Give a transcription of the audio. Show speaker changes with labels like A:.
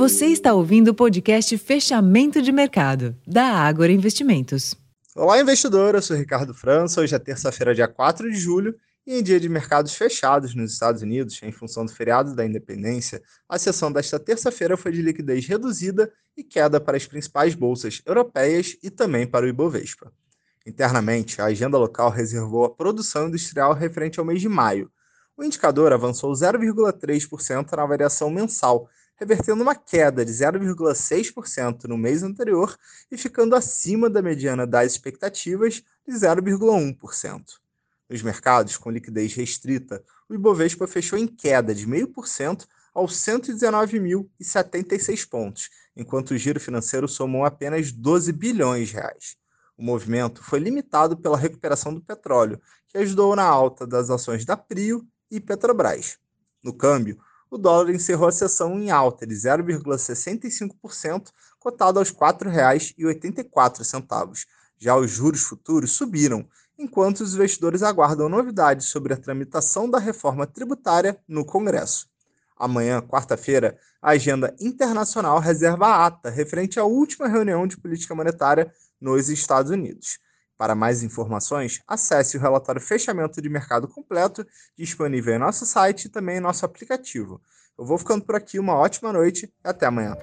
A: Você está ouvindo o podcast Fechamento de Mercado, da Ágora Investimentos.
B: Olá, investidor. Eu sou Ricardo França. Hoje é terça-feira, dia 4 de julho, e em dia de mercados fechados nos Estados Unidos, em função do feriado da independência, a sessão desta terça-feira foi de liquidez reduzida e queda para as principais bolsas europeias e também para o Ibovespa. Internamente, a agenda local reservou a produção industrial referente ao mês de maio. O indicador avançou 0,3% na variação mensal, revertendo uma queda de 0,6% no mês anterior e ficando acima da mediana das expectativas de 0,1%. Nos mercados com liquidez restrita, o Ibovespa fechou em queda de 0,5% aos 119.076 pontos, enquanto o giro financeiro somou apenas 12 bilhões de reais. O movimento foi limitado pela recuperação do petróleo, que ajudou na alta das ações da Prio e Petrobras. No câmbio, o dólar encerrou a sessão em alta de 0,65%, cotado aos R$ 4,84. Já os juros futuros subiram, enquanto os investidores aguardam novidades sobre a tramitação da reforma tributária no Congresso. Amanhã, quarta-feira, a agenda internacional reserva a ata referente à última reunião de política monetária nos Estados Unidos. Para mais informações, acesse o relatório Fechamento de Mercado completo, disponível em nosso site e também em nosso aplicativo. Eu vou ficando por aqui, uma ótima noite e até amanhã.